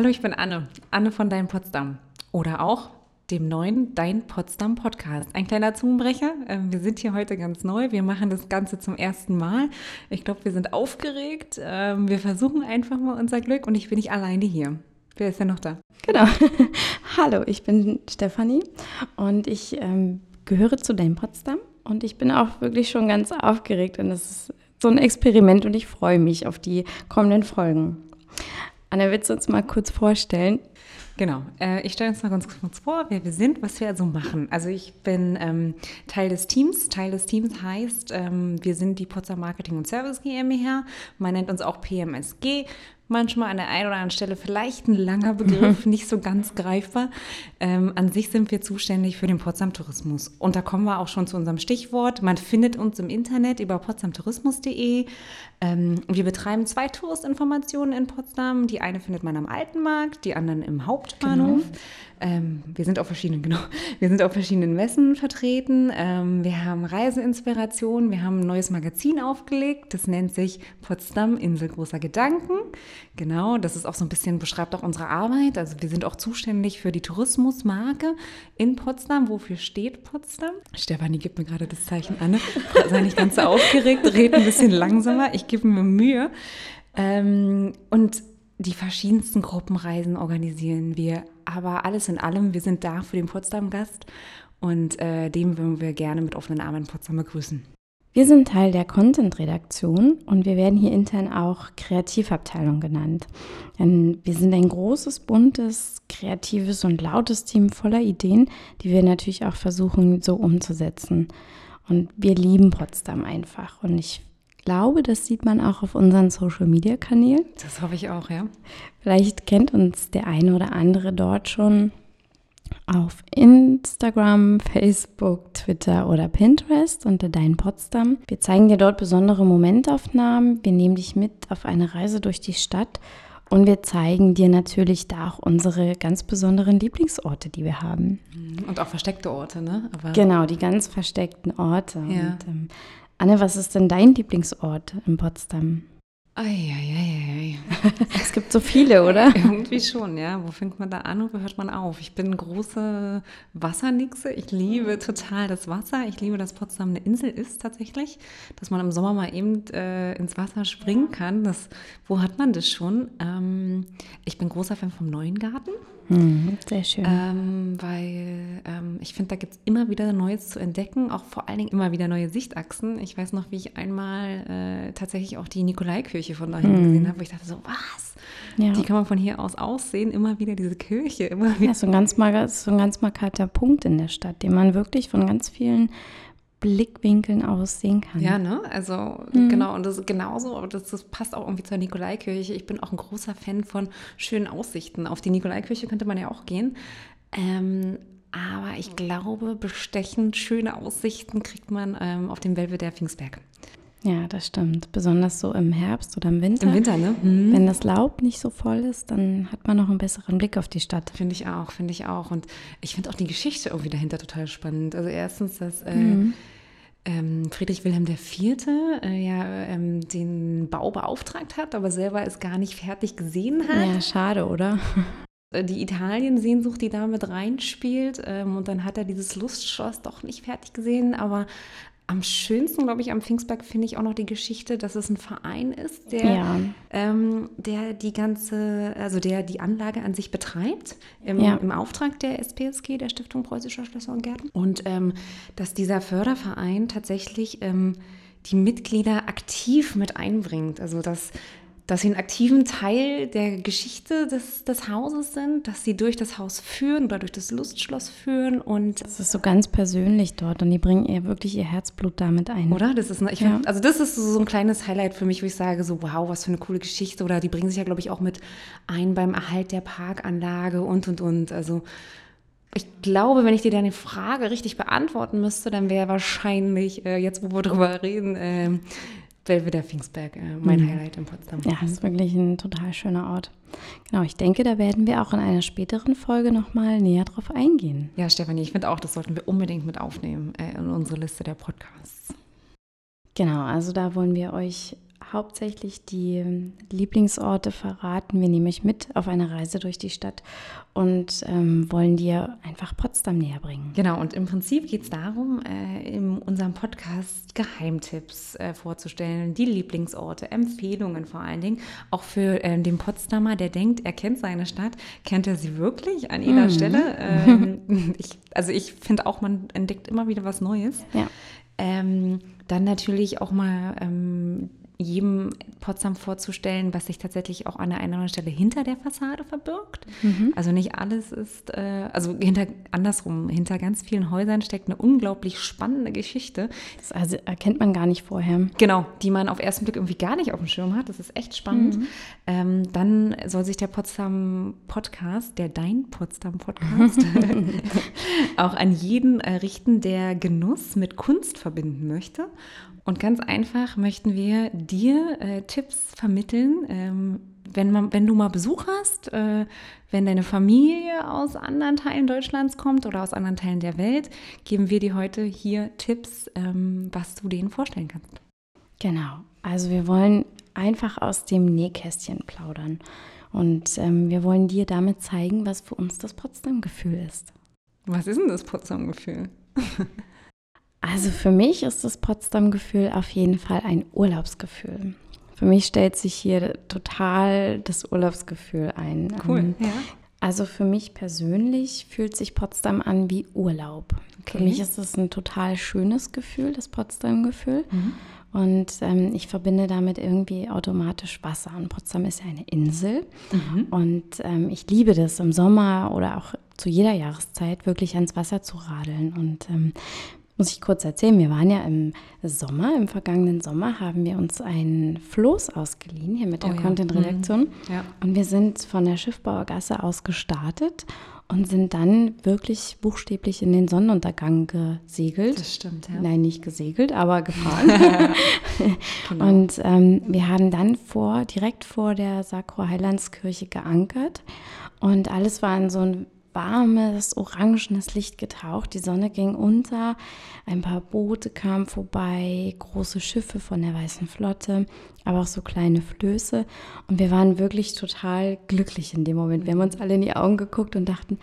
Hallo, ich bin Anne. Anne von Dein Potsdam. Oder auch dem neuen Dein Potsdam Podcast. Ein kleiner Zungenbrecher. Ähm, wir sind hier heute ganz neu. Wir machen das Ganze zum ersten Mal. Ich glaube, wir sind aufgeregt. Ähm, wir versuchen einfach mal unser Glück und ich bin nicht alleine hier. Wer ist denn noch da? Genau. Hallo, ich bin Stefanie und ich ähm, gehöre zu Dein Potsdam und ich bin auch wirklich schon ganz aufgeregt und das ist so ein Experiment und ich freue mich auf die kommenden Folgen. Anna, willst du uns mal kurz vorstellen? Genau, äh, ich stelle uns mal ganz kurz vor, wer wir sind, was wir also machen. Also ich bin ähm, Teil des Teams. Teil des Teams heißt, ähm, wir sind die Potsdam Marketing und Service GmbH. Man nennt uns auch PMSG manchmal an der einen oder anderen Stelle vielleicht ein langer Begriff, nicht so ganz greifbar. Ähm, an sich sind wir zuständig für den Potsdam Tourismus. Und da kommen wir auch schon zu unserem Stichwort. Man findet uns im Internet über potsdamtourismus.de. Ähm, wir betreiben zwei Touristinformationen in Potsdam. Die eine findet man am Altenmarkt, die anderen im Hauptbahnhof. Genau. Ähm, wir sind auf verschiedenen, genau, wir sind auf verschiedenen Messen vertreten. Ähm, wir haben Reiseinspiration, wir haben ein neues Magazin aufgelegt. Das nennt sich Potsdam Insel großer Gedanken. Genau, das ist auch so ein bisschen, beschreibt auch unsere Arbeit. Also wir sind auch zuständig für die Tourismusmarke in Potsdam. Wofür steht Potsdam? Stefanie gibt mir gerade das Zeichen an. Sei nicht ganz so aufgeregt, red ein bisschen langsamer. Ich gebe mir Mühe. Ähm, und die verschiedensten Gruppenreisen organisieren wir. Aber alles in allem, wir sind da für den Potsdam-Gast und äh, dem würden wir gerne mit offenen Armen in Potsdam begrüßen. Wir sind Teil der Content-Redaktion und wir werden hier intern auch Kreativabteilung genannt. Denn wir sind ein großes, buntes, kreatives und lautes Team voller Ideen, die wir natürlich auch versuchen so umzusetzen. Und wir lieben Potsdam einfach. Und ich glaube, das sieht man auch auf unseren Social-Media-Kanälen. Das hoffe ich auch, ja. Vielleicht kennt uns der eine oder andere dort schon auf Instagram, Facebook, Twitter oder Pinterest unter Dein Potsdam. Wir zeigen dir dort besondere Momentaufnahmen. Wir nehmen dich mit auf eine Reise durch die Stadt und wir zeigen dir natürlich da auch unsere ganz besonderen Lieblingsorte, die wir haben. Und auch versteckte Orte, ne? Aber genau, die ganz versteckten Orte. Ja. Und, ähm, Anne, was ist denn dein Lieblingsort in Potsdam? Eieieiei. es gibt so viele, oder? Irgendwie schon, ja. Wo fängt man da an und wo hört man auf? Ich bin große Wassernixe. Ich liebe total das Wasser. Ich liebe, dass Potsdam eine Insel ist tatsächlich. Dass man im Sommer mal eben äh, ins Wasser springen kann. Das, wo hat man das schon? Ähm, ich bin großer Fan vom Neuen Garten. Mhm, sehr schön. Ähm, weil ähm, ich finde, da gibt es immer wieder Neues zu entdecken, auch vor allen Dingen immer wieder neue Sichtachsen. Ich weiß noch, wie ich einmal äh, tatsächlich auch die Nikolaikirche von dahin mhm. gesehen habe, wo ich dachte so, was? Ja. Die kann man von hier aus aussehen, immer wieder diese Kirche. Immer wieder. Ja, so ein, ganz, so ein ganz markanter Punkt in der Stadt, den man wirklich von ganz vielen Blickwinkeln aussehen kann. Ja, ne? Also mhm. genau, und das ist genauso, aber das, das, passt auch irgendwie zur Nikolaikirche. Ich bin auch ein großer Fan von schönen Aussichten. Auf die Nikolaikirche könnte man ja auch gehen. Ähm, aber ich glaube, bestechend schöne Aussichten kriegt man ähm, auf dem Belvedere Pfingstberg. Ja, das stimmt. Besonders so im Herbst oder im Winter. Im Winter, ne? Mhm. Wenn das Laub nicht so voll ist, dann hat man noch einen besseren Blick auf die Stadt. Finde ich auch, finde ich auch. Und ich finde auch die Geschichte irgendwie dahinter total spannend. Also erstens, dass äh, mhm. ähm, Friedrich Wilhelm IV. Äh, ja ähm, den Bau beauftragt hat, aber selber es gar nicht fertig gesehen hat. Ja, schade, oder? Äh, die Italien-Sehnsucht, die da mit reinspielt. Ähm, und dann hat er dieses Lustschloss doch nicht fertig gesehen, aber am schönsten, glaube ich, am Pfingstberg finde ich auch noch die Geschichte, dass es ein Verein ist, der, ja. ähm, der die ganze, also der die Anlage an sich betreibt, im, ja. im Auftrag der SPSG, der Stiftung Preußischer Schlösser und Gärten. Und ähm, dass dieser Förderverein tatsächlich ähm, die Mitglieder aktiv mit einbringt. Also dass dass sie einen aktiven Teil der Geschichte des, des Hauses sind, dass sie durch das Haus führen oder durch das Lustschloss führen und das ist so ganz persönlich dort und die bringen ihr wirklich ihr Herzblut damit ein. Oder? Das ist, ich ja. find, also das ist so ein kleines Highlight für mich, wo ich sage so wow, was für eine coole Geschichte oder die bringen sich ja glaube ich auch mit ein beim Erhalt der Parkanlage und und und. Also ich glaube, wenn ich dir deine Frage richtig beantworten müsste, dann wäre wahrscheinlich, äh, jetzt wo wir drüber reden, äh, Belvedere Pfingstberg, äh, mein mhm. Highlight in Potsdam. Ja, ist wirklich ein total schöner Ort. Genau, ich denke, da werden wir auch in einer späteren Folge nochmal näher drauf eingehen. Ja, Stefanie, ich finde auch, das sollten wir unbedingt mit aufnehmen äh, in unsere Liste der Podcasts. Genau, also da wollen wir euch hauptsächlich die Lieblingsorte verraten. Wir nehmen euch mit auf eine Reise durch die Stadt und ähm, wollen dir einfach Potsdam näher bringen. Genau, und im Prinzip geht es darum, äh, in unserem Podcast Geheimtipps äh, vorzustellen, die Lieblingsorte, Empfehlungen vor allen Dingen. Auch für äh, den Potsdamer, der denkt, er kennt seine Stadt, kennt er sie wirklich an jeder mhm. Stelle. Ähm, ich, also ich finde auch, man entdeckt immer wieder was Neues. Ja. Ähm, dann natürlich auch mal ähm, jedem Potsdam vorzustellen, was sich tatsächlich auch an der einen oder anderen Stelle hinter der Fassade verbirgt. Mhm. Also nicht alles ist, äh, also hinter, andersrum, hinter ganz vielen Häusern steckt eine unglaublich spannende Geschichte. Das also erkennt man gar nicht vorher. Genau, die man auf ersten Blick irgendwie gar nicht auf dem Schirm hat. Das ist echt spannend. Mhm. Ähm, dann soll sich der Potsdam Podcast, der Dein Potsdam Podcast, auch an jeden äh, richten, der Genuss mit Kunst verbinden möchte. Und ganz einfach möchten wir dir äh, Tipps vermitteln, ähm, wenn, man, wenn du mal Besuch hast, äh, wenn deine Familie aus anderen Teilen Deutschlands kommt oder aus anderen Teilen der Welt, geben wir dir heute hier Tipps, ähm, was du denen vorstellen kannst. Genau, also wir wollen einfach aus dem Nähkästchen plaudern. Und ähm, wir wollen dir damit zeigen, was für uns das Potsdam-Gefühl ist. Was ist denn das Potsdam-Gefühl? Also für mich ist das Potsdam-Gefühl auf jeden Fall ein Urlaubsgefühl. Für mich stellt sich hier total das Urlaubsgefühl ein. Cool, ähm, ja. Also für mich persönlich fühlt sich Potsdam an wie Urlaub. Okay. Für mich ist es ein total schönes Gefühl, das Potsdam-Gefühl. Mhm. Und ähm, ich verbinde damit irgendwie automatisch Wasser. Und Potsdam ist ja eine Insel. Mhm. Und ähm, ich liebe das im Sommer oder auch zu jeder Jahreszeit wirklich ans Wasser zu radeln. Und ähm, muss ich kurz erzählen, wir waren ja im Sommer, im vergangenen Sommer haben wir uns ein Floß ausgeliehen hier mit der oh ja. Content-Redaktion. Mhm. Ja. Und wir sind von der Schiffbauergasse aus gestartet und sind dann wirklich buchstäblich in den Sonnenuntergang gesegelt. Das stimmt, ja. Nein, nicht gesegelt, aber gefahren. genau. Und ähm, wir haben dann vor, direkt vor der Sakro Heilandskirche geankert und alles war in so ein warmes, orangenes Licht getaucht. Die Sonne ging unter, ein paar Boote kamen vorbei, große Schiffe von der Weißen Flotte, aber auch so kleine Flöße. Und wir waren wirklich total glücklich in dem Moment. Wir haben uns alle in die Augen geguckt und dachten,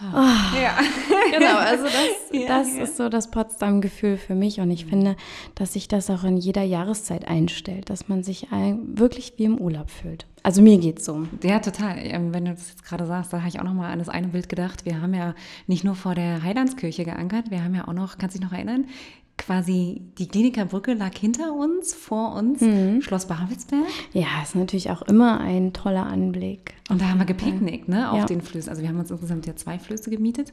Oh, ja. genau, also das, ja, das ja. ist so das Potsdam-Gefühl für mich und ich mhm. finde, dass sich das auch in jeder Jahreszeit einstellt, dass man sich wirklich wie im Urlaub fühlt. Also mir geht's so. Ja, total. Ähm, wenn du das jetzt gerade sagst, da habe ich auch noch mal an das eine Bild gedacht. Wir haben ja nicht nur vor der Heilandskirche geankert, wir haben ja auch noch, kannst du dich noch erinnern, quasi die Klinikerbrücke lag hinter uns, vor uns, mhm. Schloss Babelsberg. Ja, ist natürlich auch immer ein toller Anblick. Und da haben wir gepicknickt, ne, auf ja. den Flößen. Also wir haben uns insgesamt ja zwei Flöße gemietet.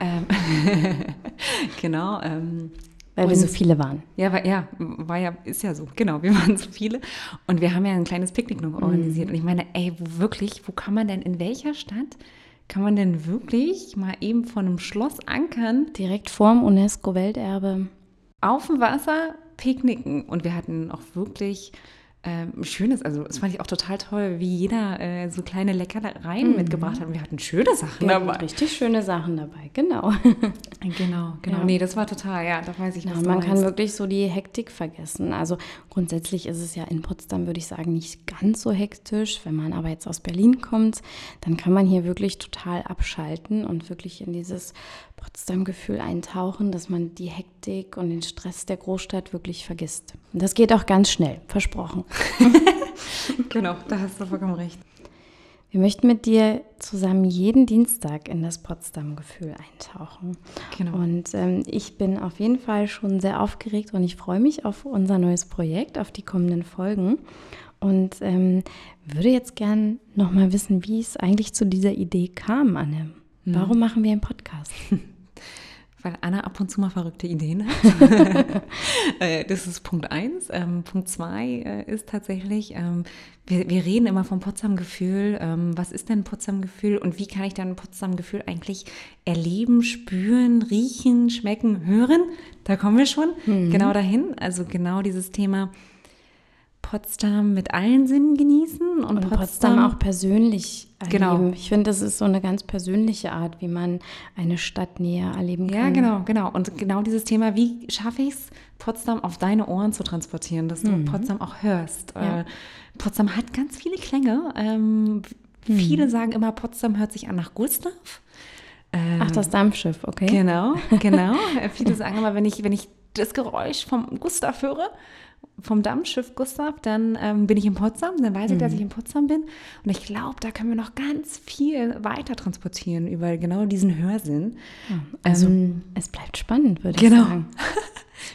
ähm, genau. Ähm, weil wir so viele waren. Ja, war, ja, war ja, ist ja so, genau, wir waren so viele. Und wir haben ja ein kleines Picknick noch organisiert. Mhm. Und ich meine, ey, wo wirklich, wo kann man denn, in welcher Stadt kann man denn wirklich mal eben von einem Schloss ankern? Direkt vorm UNESCO-Welterbe auf dem Wasser picknicken. Und wir hatten auch wirklich ähm, schönes, also das fand ich auch total toll, wie jeder äh, so kleine Leckereien mhm. mitgebracht hat. Und wir hatten schöne Sachen wir dabei. Richtig schöne Sachen dabei, genau. genau, genau. Ja. Nee, das war total, ja, da weiß ich nicht. Ja, man kann wirklich so die Hektik vergessen. Also grundsätzlich ist es ja in Potsdam, würde ich sagen, nicht ganz so hektisch. Wenn man aber jetzt aus Berlin kommt, dann kann man hier wirklich total abschalten und wirklich in dieses Potsdam-Gefühl eintauchen, dass man die Hektik und den Stress der Großstadt wirklich vergisst. Und das geht auch ganz schnell, versprochen. genau, da hast du vollkommen recht. Wir möchten mit dir zusammen jeden Dienstag in das Potsdam-Gefühl eintauchen. Genau. Und ähm, ich bin auf jeden Fall schon sehr aufgeregt und ich freue mich auf unser neues Projekt, auf die kommenden Folgen. Und ähm, würde jetzt gern nochmal wissen, wie es eigentlich zu dieser Idee kam, Anne. Mhm. Warum machen wir einen Podcast? weil Anna ab und zu mal verrückte Ideen hat. Äh, das ist Punkt eins. Ähm, Punkt zwei äh, ist tatsächlich, ähm, wir, wir, reden immer vom Potsdam-Gefühl. Ähm, was ist denn Potsdam-Gefühl und wie kann ich dann Potsdam-Gefühl eigentlich erleben, spüren, riechen, schmecken, hören? Da kommen wir schon mhm. genau dahin. Also genau dieses Thema Potsdam mit allen Sinnen genießen und, und Potsdam, Potsdam, auch persönlich erleben. Genau. Ich finde, das ist so eine ganz persönliche Art, wie man eine Stadt näher erleben kann. Ja, genau, genau. Und genau dieses Thema, wie schaffe ich es, Potsdam auf deine Ohren zu transportieren, dass du mhm. Potsdam auch hörst. Ja. Äh, Potsdam hat ganz viele Klänge. Ähm, mhm. Viele sagen immer, Potsdam hört sich an nach Gustav. Ähm, Ach, das Dampfschiff, okay. Genau, genau. Viele sagen immer, wenn ich, wenn ich das Geräusch vom Gustav höre, vom Dampfschiff Gustav, dann ähm, bin ich in Potsdam, dann weiß ich, mhm. dass ich in Potsdam bin. Und ich glaube, da können wir noch ganz viel weiter transportieren über genau diesen Hörsinn. Ja, also ähm, es bleibt spannend, würde genau. ich sagen.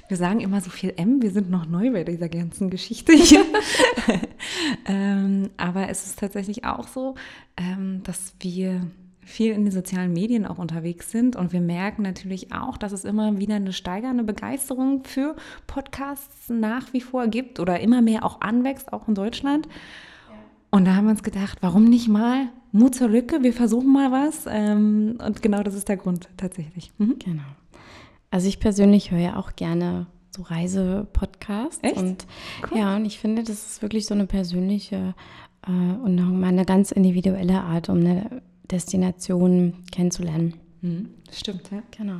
Wir sagen immer so viel M, wir sind noch neu bei dieser ganzen Geschichte hier. ähm, aber es ist tatsächlich auch so, ähm, dass wir viel in den sozialen Medien auch unterwegs sind. Und wir merken natürlich auch, dass es immer wieder eine steigernde Begeisterung für Podcasts nach wie vor gibt oder immer mehr auch anwächst, auch in Deutschland. Und da haben wir uns gedacht, warum nicht mal Mut zur Lücke? Wir versuchen mal was. Ähm, und genau das ist der Grund tatsächlich. Mhm. Genau. Also ich persönlich höre ja auch gerne so Reisepodcasts. Echt? Und cool. ja, und ich finde, das ist wirklich so eine persönliche äh, und nochmal eine ganz individuelle Art, um eine Destination kennenzulernen. Mhm, stimmt, ja. Genau.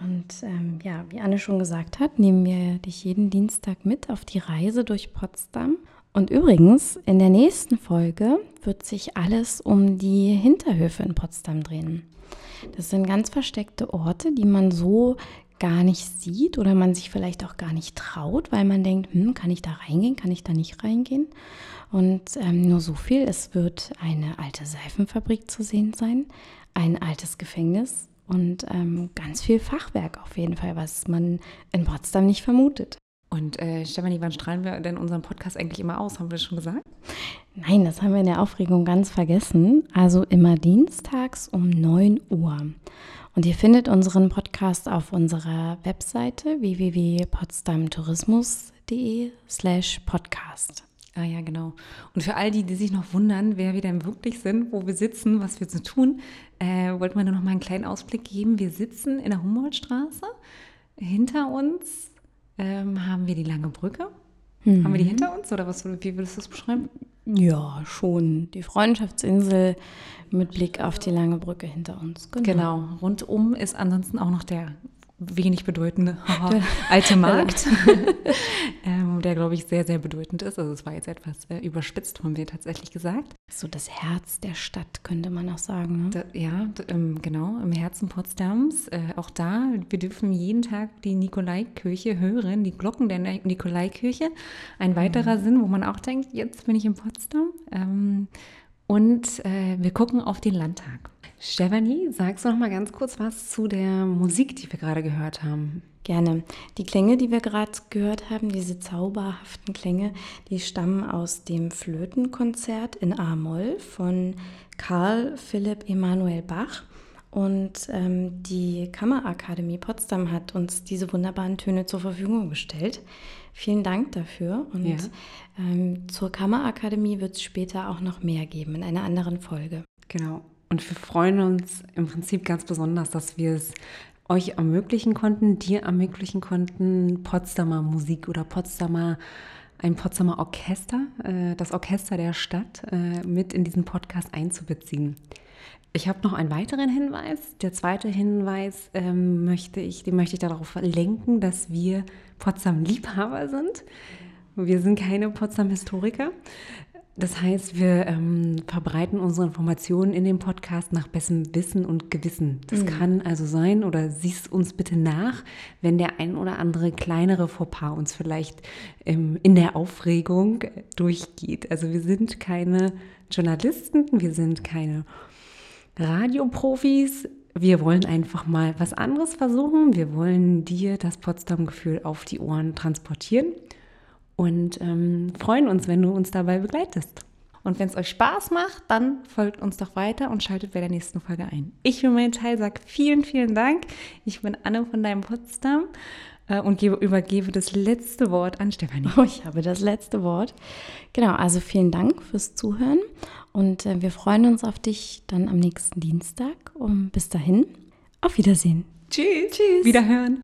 Und ähm, ja, wie Anne schon gesagt hat, nehmen wir dich jeden Dienstag mit auf die Reise durch Potsdam. Und übrigens, in der nächsten Folge wird sich alles um die Hinterhöfe in Potsdam drehen. Das sind ganz versteckte Orte, die man so gar nicht sieht oder man sich vielleicht auch gar nicht traut, weil man denkt, hm, kann ich da reingehen, kann ich da nicht reingehen? Und ähm, nur so viel, es wird eine alte Seifenfabrik zu sehen sein, ein altes Gefängnis und ähm, ganz viel Fachwerk auf jeden Fall, was man in Potsdam nicht vermutet. Und äh, Stefanie, wann strahlen wir denn unseren Podcast eigentlich immer aus? Haben wir das schon gesagt? Nein, das haben wir in der Aufregung ganz vergessen. Also immer dienstags um 9 Uhr. Und ihr findet unseren Podcast auf unserer Webseite www.potsdamtourismus.de slash podcast. Ah ja, genau. Und für all die, die sich noch wundern, wer wir denn wirklich sind, wo wir sitzen, was wir so tun, äh, wollten wir nur noch mal einen kleinen Ausblick geben. Wir sitzen in der Humboldtstraße. Hinter uns ähm, haben wir die Lange Brücke. Mhm. Haben wir die hinter uns oder was, wie würdest du das beschreiben? Ja, schon. Die Freundschaftsinsel mit Blick auf die Lange Brücke hinter uns. Genau. genau. Rundum ist ansonsten auch noch der wenig bedeutende alte Markt, der, glaube ich, sehr, sehr bedeutend ist. Also es war jetzt etwas äh, überspitzt von mir tatsächlich gesagt. So das Herz der Stadt, könnte man auch sagen. Ne? Da, ja, ähm, genau, im Herzen Potsdams. Äh, auch da, wir dürfen jeden Tag die Nikolaikirche hören, die Glocken der Nikolaikirche. Ein weiterer mhm. Sinn, wo man auch denkt, jetzt bin ich in Potsdam. Ähm, und äh, wir gucken auf den Landtag. Stefanie, sagst du noch mal ganz kurz was zu der Musik, die wir gerade gehört haben? Gerne. Die Klänge, die wir gerade gehört haben, diese zauberhaften Klänge, die stammen aus dem Flötenkonzert in A-Moll von Karl Philipp Emanuel Bach. Und ähm, die Kammerakademie Potsdam hat uns diese wunderbaren Töne zur Verfügung gestellt. Vielen Dank dafür. Und ja. ähm, zur Kammerakademie wird es später auch noch mehr geben in einer anderen Folge. Genau. Und wir freuen uns im Prinzip ganz besonders, dass wir es euch ermöglichen konnten, dir ermöglichen konnten, Potsdamer Musik oder Potsdamer, ein Potsdamer Orchester, äh, das Orchester der Stadt, äh, mit in diesen Podcast einzubeziehen. Ich habe noch einen weiteren Hinweis. Der zweite Hinweis ähm, möchte ich, den möchte ich darauf lenken, dass wir Potsdam-Liebhaber sind. Wir sind keine Potsdam-Historiker. Das heißt, wir ähm, verbreiten unsere Informationen in dem Podcast nach bestem Wissen und Gewissen. Das mhm. kann also sein, oder siehst uns bitte nach, wenn der ein oder andere kleinere Fauxpas uns vielleicht ähm, in der Aufregung durchgeht. Also wir sind keine Journalisten, wir sind keine Radioprofis. Wir wollen einfach mal was anderes versuchen. Wir wollen dir das Potsdam-Gefühl auf die Ohren transportieren und ähm, freuen uns, wenn du uns dabei begleitest. Und wenn es euch Spaß macht, dann folgt uns doch weiter und schaltet bei der nächsten Folge ein. Ich für meinen Teil sage vielen, vielen Dank. Ich bin Anne von deinem Potsdam äh, und gebe, übergebe das letzte Wort an Stefanie. Oh, ich habe das letzte Wort. Genau, also vielen Dank fürs Zuhören und äh, wir freuen uns auf dich dann am nächsten Dienstag. Und bis dahin, auf Wiedersehen. Tschüss. Tschüss. Wiederhören.